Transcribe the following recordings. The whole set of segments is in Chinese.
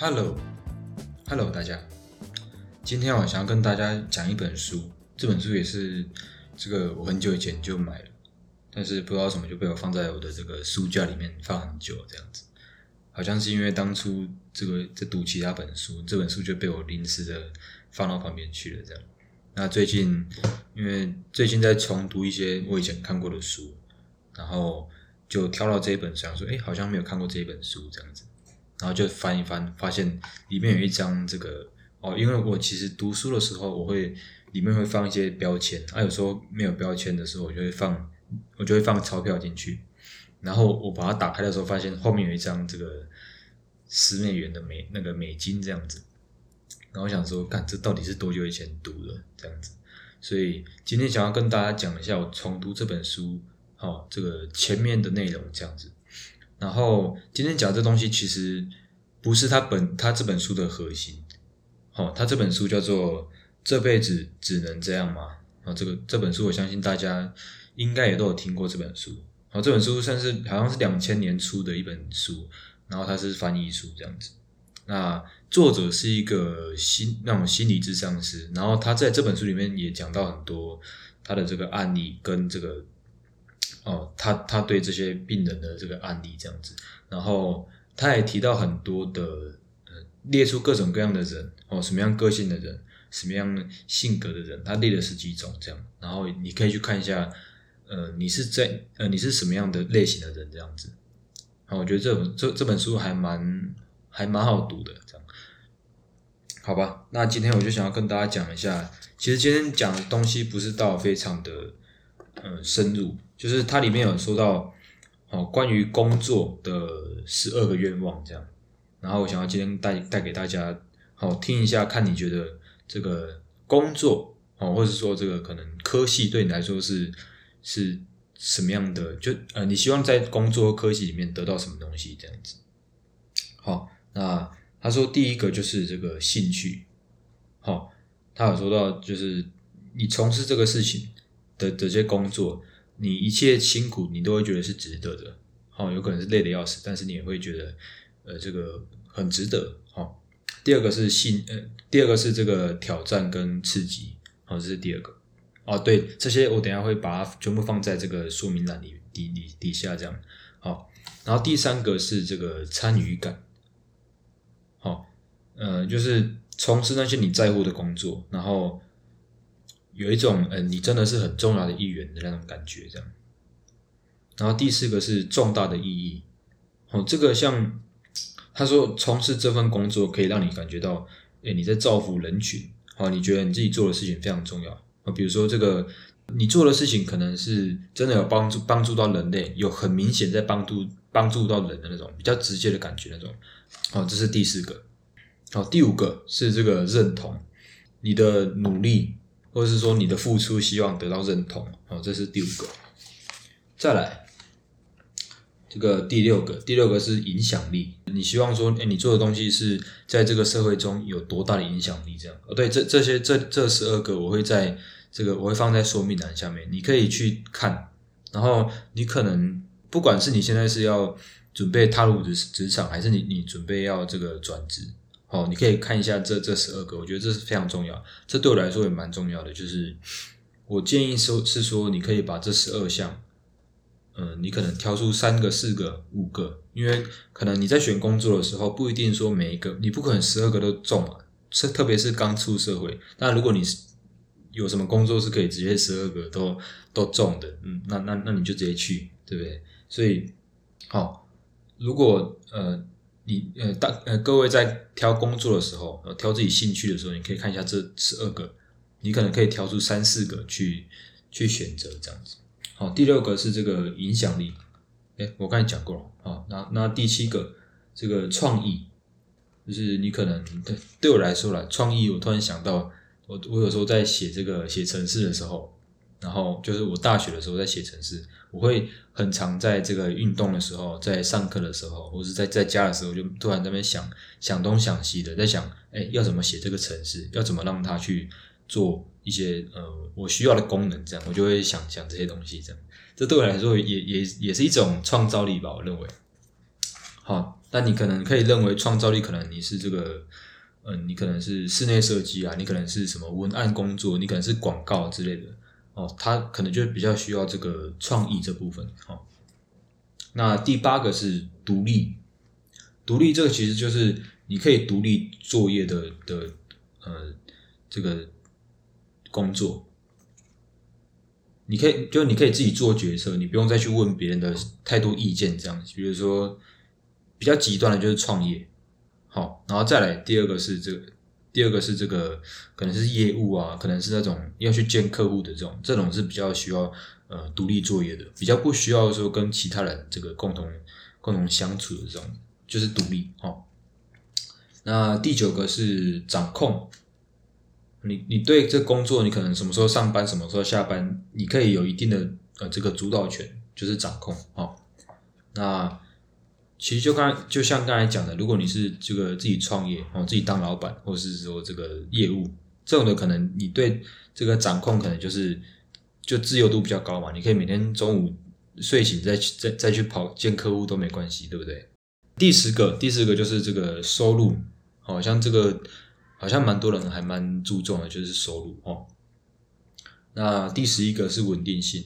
Hello，Hello，大家，今天我想要跟大家讲一本书，这本书也是这个我很久以前就买了，但是不知道什么就被我放在我的这个书架里面放很久这样子，好像是因为当初这个在读其他本书，这本书就被我临时的放到旁边去了这样。那最近因为最近在重读一些我以前看过的书，然后就挑到这一本，想说，哎，好像没有看过这一本书这样子。然后就翻一翻，发现里面有一张这个哦，因为我其实读书的时候，我会里面会放一些标签，啊，有时候没有标签的时候，我就会放，我就会放钞票进去。然后我把它打开的时候，发现后面有一张这个十美元的美那个美金这样子。然后我想说，看这到底是多久以前读的这样子？所以今天想要跟大家讲一下我重读这本书，哦，这个前面的内容这样子。然后今天讲这东西其实不是他本他这本书的核心，哦，他这本书叫做《这辈子只能这样吗》啊，这个这本书我相信大家应该也都有听过这本书，哦，这本书算是好像是两千年出的一本书，然后它是翻译书这样子，那作者是一个心那种心理智商师，然后他在这本书里面也讲到很多他的这个案例跟这个。哦，他他对这些病人的这个案例这样子，然后他也提到很多的，呃，列出各种各样的人，哦，什么样个性的人，什么样性格的人，他列了十几种这样，然后你可以去看一下，呃，你是在呃你是什么样的类型的人这样子，啊，我觉得这本这这本书还蛮还蛮好读的这样，好吧，那今天我就想要跟大家讲一下，其实今天讲的东西不是到非常的，呃，深入。就是它里面有说到，哦，关于工作的十二个愿望这样，然后我想要今天带带给大家，好听一下，看你觉得这个工作，哦，或者说这个可能科系对你来说是是什么样的？就呃，你希望在工作科系里面得到什么东西这样子？好，那他说第一个就是这个兴趣，好，他有说到就是你从事这个事情的的这些工作。你一切辛苦，你都会觉得是值得的，好，有可能是累的要死，但是你也会觉得，呃，这个很值得，好。第二个是信，呃，第二个是这个挑战跟刺激，好，这是第二个。哦，对，这些我等下会把它全部放在这个说明栏里底底底下这样，好。然后第三个是这个参与感，好，呃，就是从事那些你在乎的工作，然后。有一种，嗯，你真的是很重要的一员的那种感觉，这样。然后第四个是重大的意义，哦，这个像他说，从事这份工作可以让你感觉到，哎，你在造福人群，哦，你觉得你自己做的事情非常重要，啊，比如说这个你做的事情可能是真的有帮助，帮助到人类，有很明显在帮助帮助到人的那种比较直接的感觉那种，哦，这是第四个，哦，第五个是这个认同。你的努力。或者是说你的付出希望得到认同，哦，这是第五个。再来，这个第六个，第六个是影响力。你希望说，哎，你做的东西是在这个社会中有多大的影响力？这样，哦，对，这这些这这十二个，我会在这个我会放在说明栏下面，你可以去看。然后你可能不管是你现在是要准备踏入职职场，还是你你准备要这个转职。哦，你可以看一下这这十二个，我觉得这是非常重要，这对我来说也蛮重要的。就是我建议说，是说你可以把这十二项，嗯，你可能挑出三个、四个、五个，因为可能你在选工作的时候，不一定说每一个，你不可能十二个都中啊。是特别是刚出社会，那如果你有什么工作是可以直接十二个都都中的，嗯，那那那你就直接去，对不对？所以，好，如果呃。你呃，大呃，各位在挑工作的时候，呃，挑自己兴趣的时候，你可以看一下这十二个，你可能可以挑出三四个去去选择这样子。好，第六个是这个影响力，哎，我刚才讲过了。好，那那第七个这个创意，就是你可能对对我来说啦，创意，我突然想到，我我有时候在写这个写程式的时候。然后就是我大学的时候在写程式，我会很常在这个运动的时候，在上课的时候，或是在在家的时候，就突然在那边想想东想西的，在想，哎，要怎么写这个程式，要怎么让它去做一些呃我需要的功能，这样我就会想想这些东西，这样，这对我来说也也也是一种创造力吧，我认为。好，那你可能可以认为创造力可能你是这个，嗯，你可能是室内设计啊，你可能是什么文案工作，你可能是广告之类的，哦，他可能就比较需要这个创意这部分，哦。那第八个是独立，独立这个其实就是你可以独立作业的的呃这个工作。你可以，就你可以自己做决策，你不用再去问别人的太多意见，这样子。比如说，比较极端的就是创业，好，然后再来第二个是这个，第二个是这个，可能是业务啊，可能是那种要去见客户的这种，这种是比较需要呃独立作业的，比较不需要说跟其他人这个共同共同相处的这种，就是独立。好，那第九个是掌控。你你对这工作，你可能什么时候上班，什么时候下班，你可以有一定的呃这个主导权，就是掌控哦。那其实就刚就像刚才讲的，如果你是这个自己创业哦，自己当老板，或者是说这个业务这种的，可能你对这个掌控可能就是就自由度比较高嘛。你可以每天中午睡醒再去再再去跑见客户都没关系，对不对？第十个第十个就是这个收入，好像这个。好像蛮多人还蛮注重的，就是收入哦。那第十一个是稳定性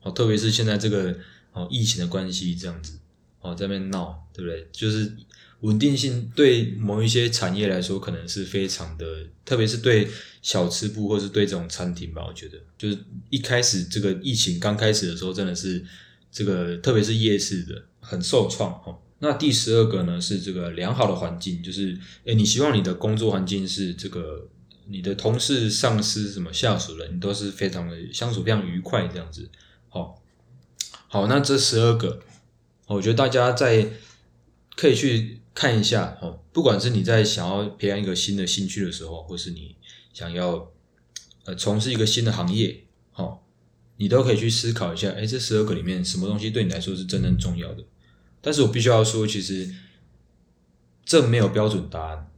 哦，特别是现在这个哦疫情的关系这样子哦，在那边闹，对不对？就是稳定性对某一些产业来说，可能是非常的，特别是对小吃部或是对这种餐厅吧，我觉得就是一开始这个疫情刚开始的时候，真的是这个特别是夜市的很受创哦。那第十二个呢是这个良好的环境，就是诶，你希望你的工作环境是这个你的同事、上司、什么下属人，你都是非常的相处非常愉快这样子。好，好，那这十二个，我觉得大家在可以去看一下哦，不管是你在想要培养一个新的兴趣的时候，或是你想要呃从事一个新的行业，好，你都可以去思考一下，哎，这十二个里面什么东西对你来说是真正重要的。但是我必须要说，其实这没有标准答案，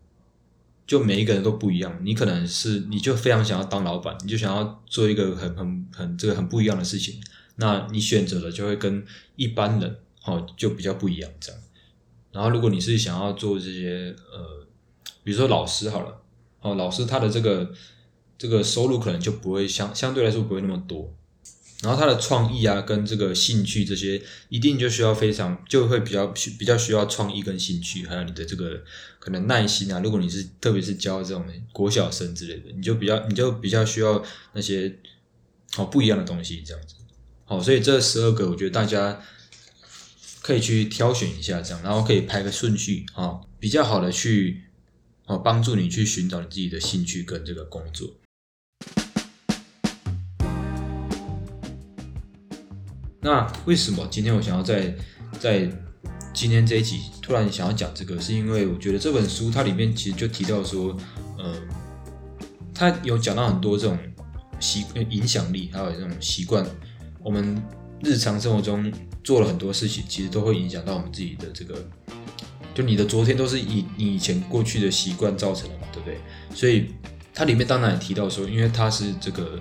就每一个人都不一样。你可能是你就非常想要当老板，你就想要做一个很很很这个很不一样的事情，那你选择的就会跟一般人哦就比较不一样这样。然后如果你是想要做这些呃，比如说老师好了，哦老师他的这个这个收入可能就不会相相对来说不会那么多。然后他的创意啊，跟这个兴趣这些，一定就需要非常就会比较比较需要创意跟兴趣，还有你的这个可能耐心啊。如果你是特别是教这种国小生之类的，你就比较你就比较需要那些好不一样的东西这样子。好，所以这十二个我觉得大家可以去挑选一下，这样然后可以排个顺序啊，比较好的去哦帮助你去寻找你自己的兴趣跟这个工作。那为什么今天我想要在在今天这一集突然想要讲这个？是因为我觉得这本书它里面其实就提到说，呃，它有讲到很多这种习影响力，还有这种习惯。我们日常生活中做了很多事情，其实都会影响到我们自己的这个。就你的昨天都是以你以前过去的习惯造成的嘛，对不对？所以它里面当然也提到说，因为他是这个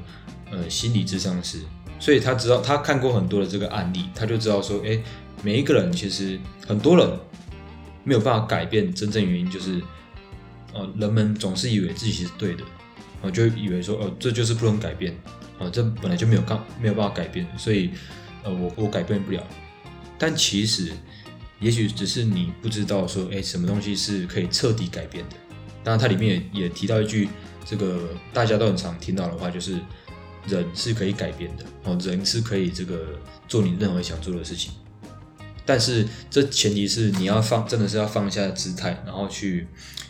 呃心理智商师。所以他知道，他看过很多的这个案例，他就知道说，哎，每一个人其实很多人没有办法改变，真正原因就是，呃，人们总是以为自己是对的，哦，就以为说，哦，这就是不能改变，啊，这本来就没有刚没有办法改变，所以，呃，我我改变不了。但其实，也许只是你不知道说，哎，什么东西是可以彻底改变的。当然，它里面也也提到一句，这个大家都很常听到的话，就是。人是可以改变的哦，人是可以这个做你任何想做的事情，但是这前提是你要放，真的是要放下姿态，然后去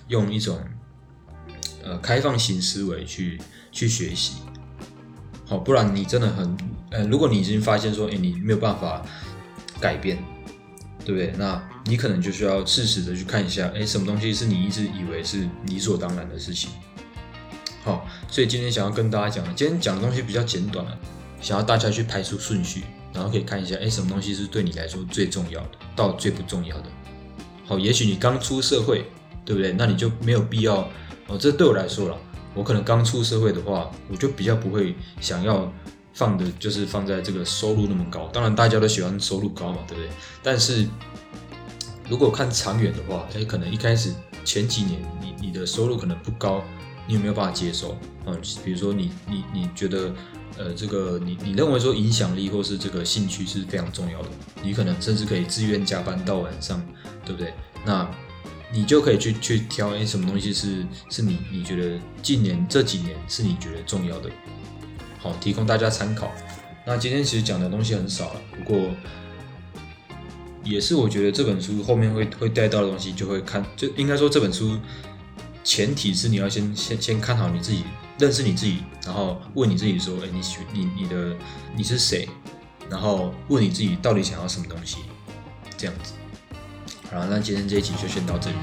用一种呃开放型思维去去学习，好，不然你真的很呃，如果你已经发现说，哎，你没有办法改变，对不对？那你可能就需要适时的去看一下，哎，什么东西是你一直以为是理所当然的事情。好，所以今天想要跟大家讲的，今天讲的东西比较简短了想要大家去排出顺序，然后可以看一下，哎，什么东西是对你来说最重要的，到最不重要的。好，也许你刚出社会，对不对？那你就没有必要哦。这对我来说了，我可能刚出社会的话，我就比较不会想要放的，就是放在这个收入那么高。当然，大家都喜欢收入高嘛，对不对？但是如果看长远的话，哎，可能一开始前几年你你的收入可能不高，你有没有办法接受？嗯，比如说你你你觉得，呃，这个你你认为说影响力或是这个兴趣是非常重要的，你可能甚至可以自愿加班到晚上，对不对？那你就可以去去挑，哎，什么东西是是你你觉得近年这几年是你觉得重要的，好，提供大家参考。那今天其实讲的东西很少了，不过。也是，我觉得这本书后面会会带到的东西，就会看，就应该说这本书前提是你要先先先看好你自己，认识你自己，然后问你自己说，哎，你喜你你的你是谁？然后问你自己到底想要什么东西，这样子。好，那今天这一集就先到这里。